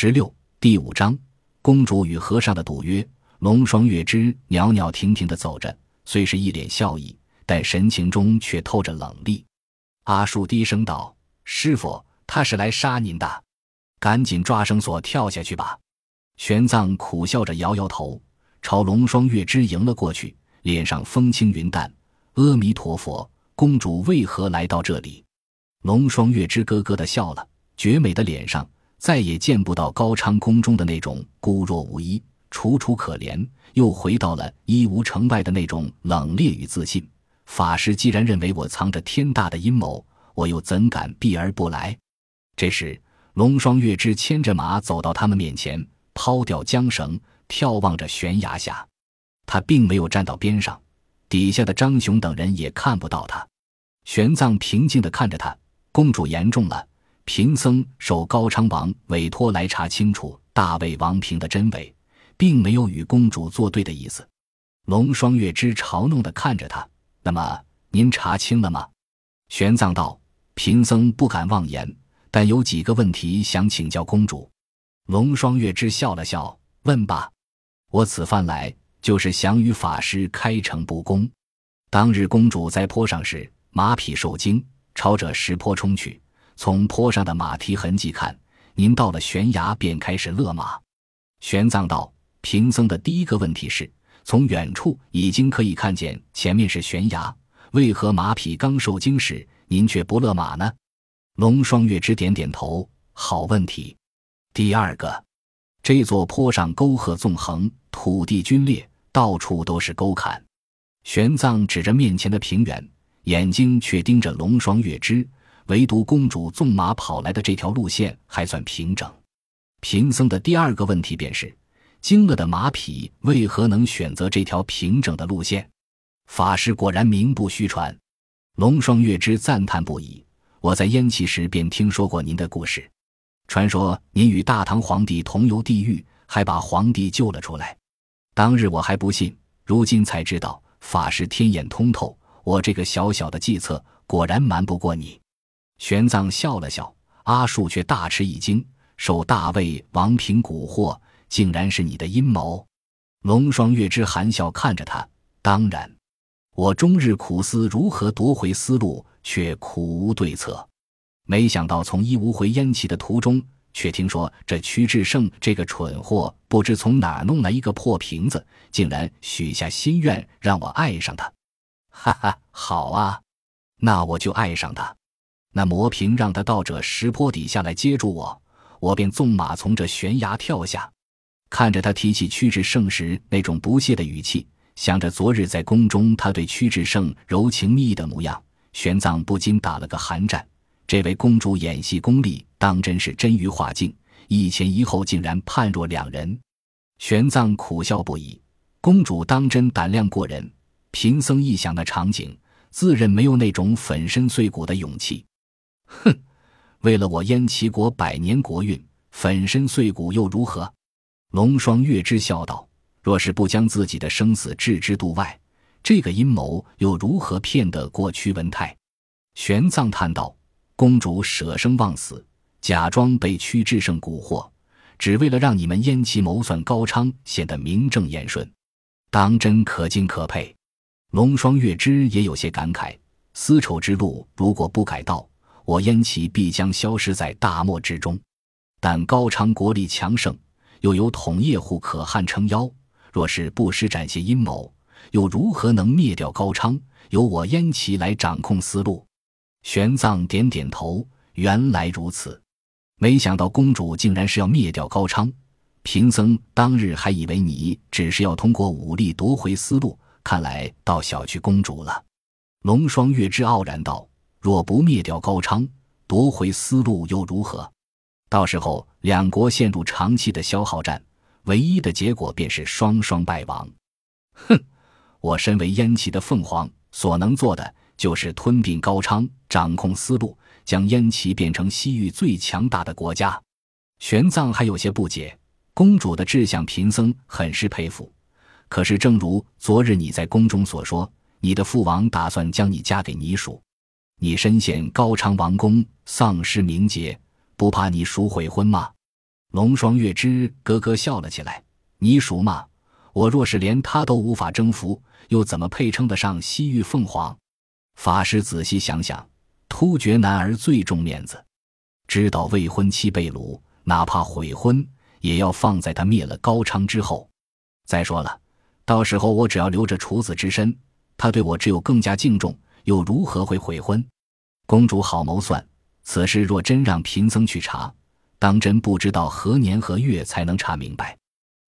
十六第五章，公主与和尚的赌约。龙双月之袅袅婷婷地走着，虽是一脸笑意，但神情中却透着冷厉。阿树低声道：“师傅，他是来杀您的，赶紧抓绳索跳下去吧。”玄奘苦笑着摇摇头，朝龙双月之迎了过去，脸上风轻云淡：“阿弥陀佛，公主为何来到这里？”龙双月之咯咯地笑了，绝美的脸上再也见不到高昌宫中的那种孤弱无依。楚楚可怜，又回到了一无城外的那种冷冽与自信。法师既然认为我藏着天大的阴谋，我又怎敢避而不来？这时，龙双月之牵着马走到他们面前，抛掉缰绳，眺望着悬崖下。他并没有站到边上，底下的张雄等人也看不到他。玄奘平静地看着他。公主言重了，贫僧受高昌王委托来查清楚大魏王平的真伪。并没有与公主作对的意思。龙双月之嘲弄的看着他。那么您查清了吗？玄奘道：“贫僧不敢妄言，但有几个问题想请教公主。”龙双月之笑了笑，问吧。我此番来就是想与法师开诚布公。当日公主在坡上时，马匹受惊，朝着石坡冲去。从坡上的马蹄痕迹看，您到了悬崖便开始勒马。玄奘道。贫僧的第一个问题是：从远处已经可以看见前面是悬崖，为何马匹刚受惊时您却不勒马呢？龙双月之点点头，好问题。第二个，这座坡上沟壑纵横，土地龟裂，到处都是沟坎。玄奘指着面前的平原，眼睛却盯着龙双月之，唯独公主纵马跑来的这条路线还算平整。贫僧的第二个问题便是。惊了的马匹为何能选择这条平整的路线？法师果然名不虚传。龙双月之赞叹不已。我在燕齐时便听说过您的故事，传说您与大唐皇帝同游地狱，还把皇帝救了出来。当日我还不信，如今才知道法师天眼通透。我这个小小的计策果然瞒不过你。玄奘笑了笑，阿术却大吃一惊，受大魏王平蛊惑。竟然是你的阴谋，龙双月之含笑看着他。当然，我终日苦思如何夺回丝路，却苦无对策。没想到从伊吾回燕齐的途中，却听说这屈志胜这个蠢货不知从哪弄来一个破瓶子，竟然许下心愿让我爱上他。哈哈，好啊，那我就爱上他。那魔瓶让他到这石坡底下来接住我，我便纵马从这悬崖跳下。看着他提起屈志胜时那种不屑的语气，想着昨日在宫中他对屈志胜柔情蜜意的模样，玄奘不禁打了个寒战。这位公主演戏功力当真是臻于画境，一前一后竟然判若两人。玄奘苦笑不已。公主当真胆量过人，贫僧一想那场景，自认没有那种粉身碎骨的勇气。哼，为了我燕齐国百年国运，粉身碎骨又如何？龙双月之笑道：“若是不将自己的生死置之度外，这个阴谋又如何骗得过屈文泰？”玄奘叹道：“公主舍生忘死，假装被屈志胜蛊惑，只为了让你们燕齐谋算高昌显得名正言顺，当真可敬可佩。”龙双月之也有些感慨：“丝绸之路如果不改道，我燕齐必将消失在大漠之中。但高昌国力强盛。”又有统叶护可汗撑腰，若是不施展些阴谋，又如何能灭掉高昌？由我燕齐来掌控思路。玄奘点点头，原来如此。没想到公主竟然是要灭掉高昌。贫僧当日还以为你只是要通过武力夺回思路，看来倒小觑公主了。龙双月之傲然道：“若不灭掉高昌，夺回丝路又如何？”到时候两国陷入长期的消耗战，唯一的结果便是双双败亡。哼，我身为燕齐的凤凰，所能做的就是吞并高昌，掌控丝路，将燕齐变成西域最强大的国家。玄奘还有些不解，公主的志向，贫僧很是佩服。可是，正如昨日你在宫中所说，你的父王打算将你嫁给倪属，你身陷高昌王宫，丧失名节。不怕你赎悔婚吗？龙双月之咯咯笑了起来：“你属嘛？我若是连他都无法征服，又怎么配称得上西域凤凰？”法师仔细想想，突厥男儿最重面子，知道未婚妻被掳，哪怕悔婚，也要放在他灭了高昌之后。再说了，到时候我只要留着处子之身，他对我只有更加敬重，又如何会悔婚？公主好谋算，此事若真让贫僧去查，当真不知道何年何月才能查明白。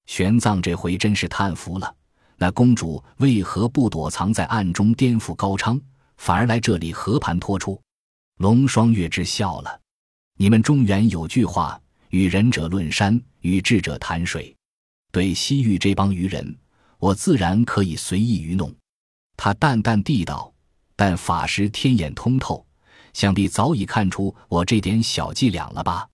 玄奘这回真是叹服了。那公主为何不躲藏在暗中颠覆高昌？反而来这里和盘托出，龙双月之笑了。你们中原有句话：“与仁者论山，与智者谈水。”对西域这帮愚人，我自然可以随意愚弄。他淡淡地道：“但法师天眼通透，想必早已看出我这点小伎俩了吧？”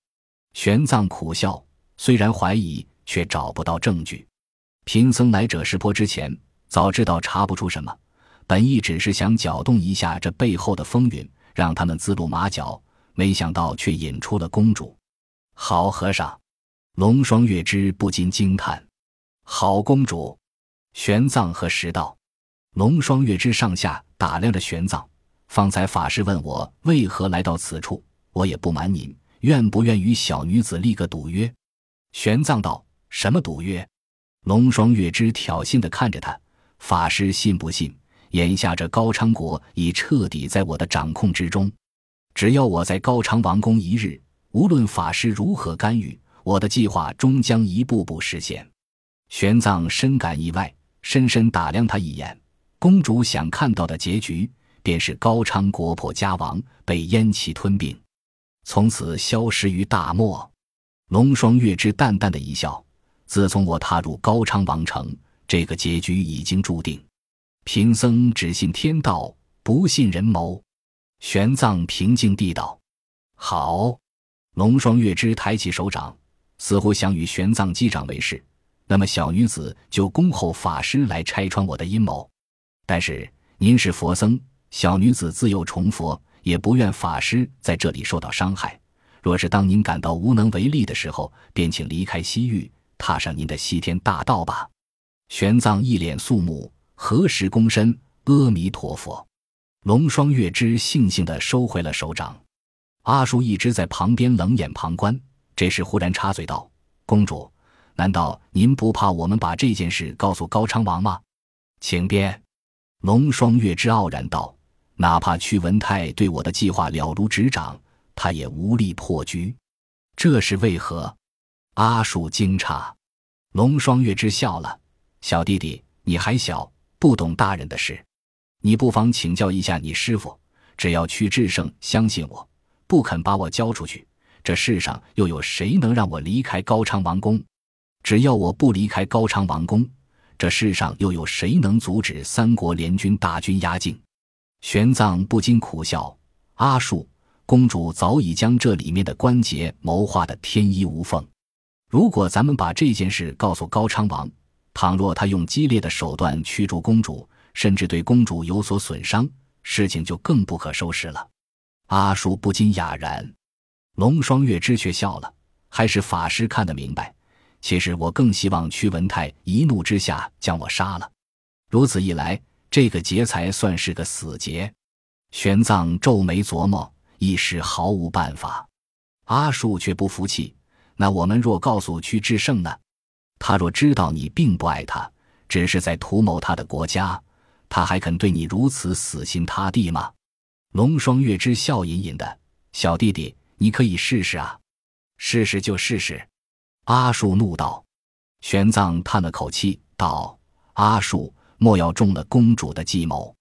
玄奘苦笑，虽然怀疑，却找不到证据。贫僧来者石坡之前，早知道查不出什么。本意只是想搅动一下这背后的风云，让他们自露马脚，没想到却引出了公主。好和尚，龙双月之不禁惊叹：“好公主！”玄奘和石道，龙双月之上下打量着玄奘。方才法师问我为何来到此处，我也不瞒您，愿不愿与小女子立个赌约？玄奘道：“什么赌约？”龙双月之挑衅的看着他，法师信不信？眼下这高昌国已彻底在我的掌控之中，只要我在高昌王宫一日，无论法师如何干预，我的计划终将一步步实现。玄奘深感意外，深深打量他一眼。公主想看到的结局，便是高昌国破家亡，被燕齐吞并，从此消失于大漠。龙双月之淡淡的一笑：自从我踏入高昌王城，这个结局已经注定。贫僧只信天道，不信人谋。玄奘平静地道：“好。”龙双月之抬起手掌，似乎想与玄奘击掌为誓。那么小女子就恭候法师来拆穿我的阴谋。但是您是佛僧，小女子自幼崇佛，也不愿法师在这里受到伤害。若是当您感到无能为力的时候，便请离开西域，踏上您的西天大道吧。玄奘一脸肃穆。何时躬身？阿弥陀佛。龙双月之悻悻地收回了手掌。阿叔一直在旁边冷眼旁观，这时忽然插嘴道：“公主，难道您不怕我们把这件事告诉高昌王吗？”请便。龙双月之傲然道：“哪怕屈文泰对我的计划了如指掌，他也无力破局。这是为何？”阿树惊诧。龙双月之笑了：“小弟弟，你还小。”不懂大人的事，你不妨请教一下你师傅。只要屈志胜相信我，不肯把我交出去，这世上又有谁能让我离开高昌王宫？只要我不离开高昌王宫，这世上又有谁能阻止三国联军大军压境？玄奘不禁苦笑：阿术，公主早已将这里面的关节谋划的天衣无缝。如果咱们把这件事告诉高昌王，倘若他用激烈的手段驱逐公主，甚至对公主有所损伤，事情就更不可收拾了。阿叔不禁哑然，龙双月之却笑了。还是法师看得明白。其实我更希望屈文泰一怒之下将我杀了。如此一来，这个劫才算是个死劫。玄奘皱眉琢磨，一时毫无办法。阿树却不服气：“那我们若告诉屈志胜呢？”他若知道你并不爱他，只是在图谋他的国家，他还肯对你如此死心塌地吗？龙双月之笑吟吟的，小弟弟，你可以试试啊，试试就试试。阿树怒道。玄奘叹了口气道：“阿树，莫要中了公主的计谋。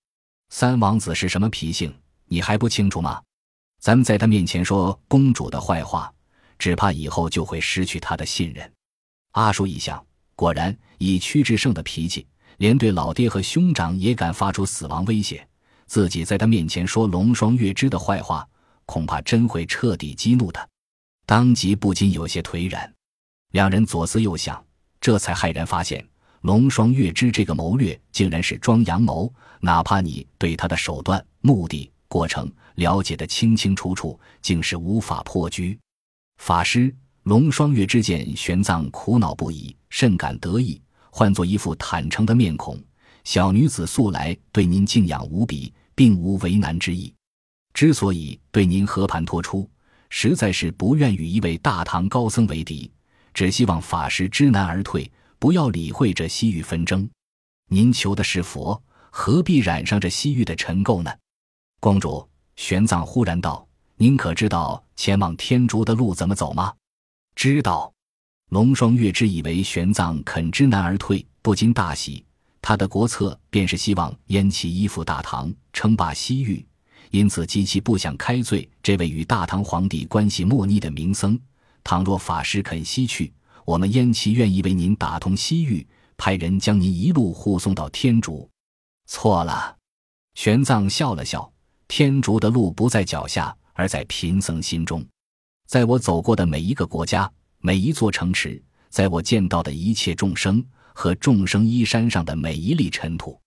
三王子是什么脾性，你还不清楚吗？咱们在他面前说公主的坏话，只怕以后就会失去他的信任。”阿叔一想，果然以屈志胜的脾气，连对老爹和兄长也敢发出死亡威胁。自己在他面前说龙双月之的坏话，恐怕真会彻底激怒他。当即不禁有些颓然。两人左思右想，这才骇然发现，龙双月之这个谋略竟然是装阳谋。哪怕你对他的手段、目的、过程了解的清清楚楚，竟是无法破局。法师。龙双月之见玄奘苦恼不已，甚感得意，换作一副坦诚的面孔。小女子素来对您敬仰无比，并无为难之意。之所以对您和盘托出，实在是不愿与一位大唐高僧为敌，只希望法师知难而退，不要理会这西域纷争。您求的是佛，何必染上这西域的尘垢呢？公主，玄奘忽然道：“您可知道前往天竺的路怎么走吗？”知道，龙双月之以为玄奘肯知难而退，不禁大喜。他的国策便是希望燕齐依附大唐，称霸西域，因此极其不想开罪这位与大唐皇帝关系莫逆的名僧。倘若法师肯西去，我们燕齐愿意为您打通西域，派人将您一路护送到天竺。错了，玄奘笑了笑，天竺的路不在脚下，而在贫僧心中。在我走过的每一个国家，每一座城池，在我见到的一切众生和众生衣衫上的每一粒尘土，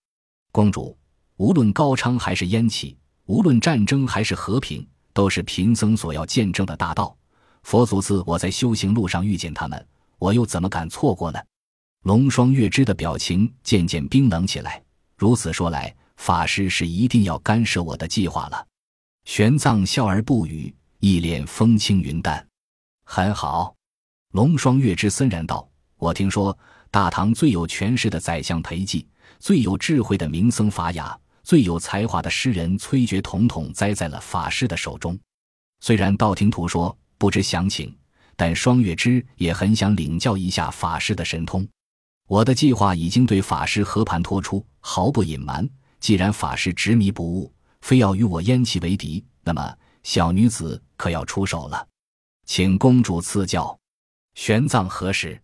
公主，无论高昌还是燕齐，无论战争还是和平，都是贫僧所要见证的大道。佛祖赐我在修行路上遇见他们，我又怎么敢错过呢？龙双月之的表情渐渐冰冷起来。如此说来，法师是一定要干涉我的计划了。玄奘笑而不语。一脸风轻云淡，很好。龙双月之森然道：“我听说大唐最有权势的宰相裴寂，最有智慧的名僧法雅，最有才华的诗人崔珏，统统栽在了法师的手中。虽然道听途说，不知详情，但双月之也很想领教一下法师的神通。我的计划已经对法师和盘托出，毫不隐瞒。既然法师执迷不悟，非要与我燕齐为敌，那么……”小女子可要出手了，请公主赐教。玄奘何时？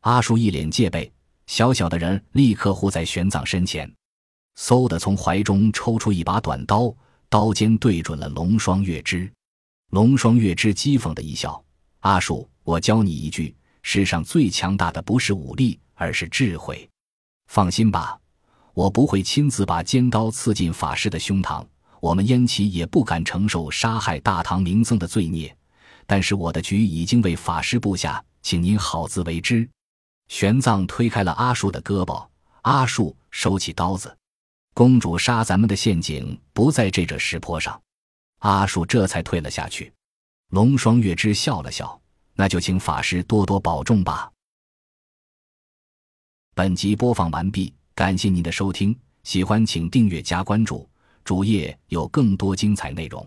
阿叔一脸戒备，小小的人立刻护在玄奘身前，嗖的从怀中抽出一把短刀，刀尖对准了龙双月之。龙双月之讥讽的一笑：“阿树，我教你一句，世上最强大的不是武力，而是智慧。放心吧，我不会亲自把尖刀刺进法师的胸膛。”我们燕齐也不敢承受杀害大唐名僧的罪孽，但是我的局已经为法师布下，请您好自为之。玄奘推开了阿树的胳膊，阿树收起刀子。公主杀咱们的陷阱不在这这石坡上，阿树这才退了下去。龙双月之笑了笑，那就请法师多多保重吧。本集播放完毕，感谢您的收听，喜欢请订阅加关注。主页有更多精彩内容。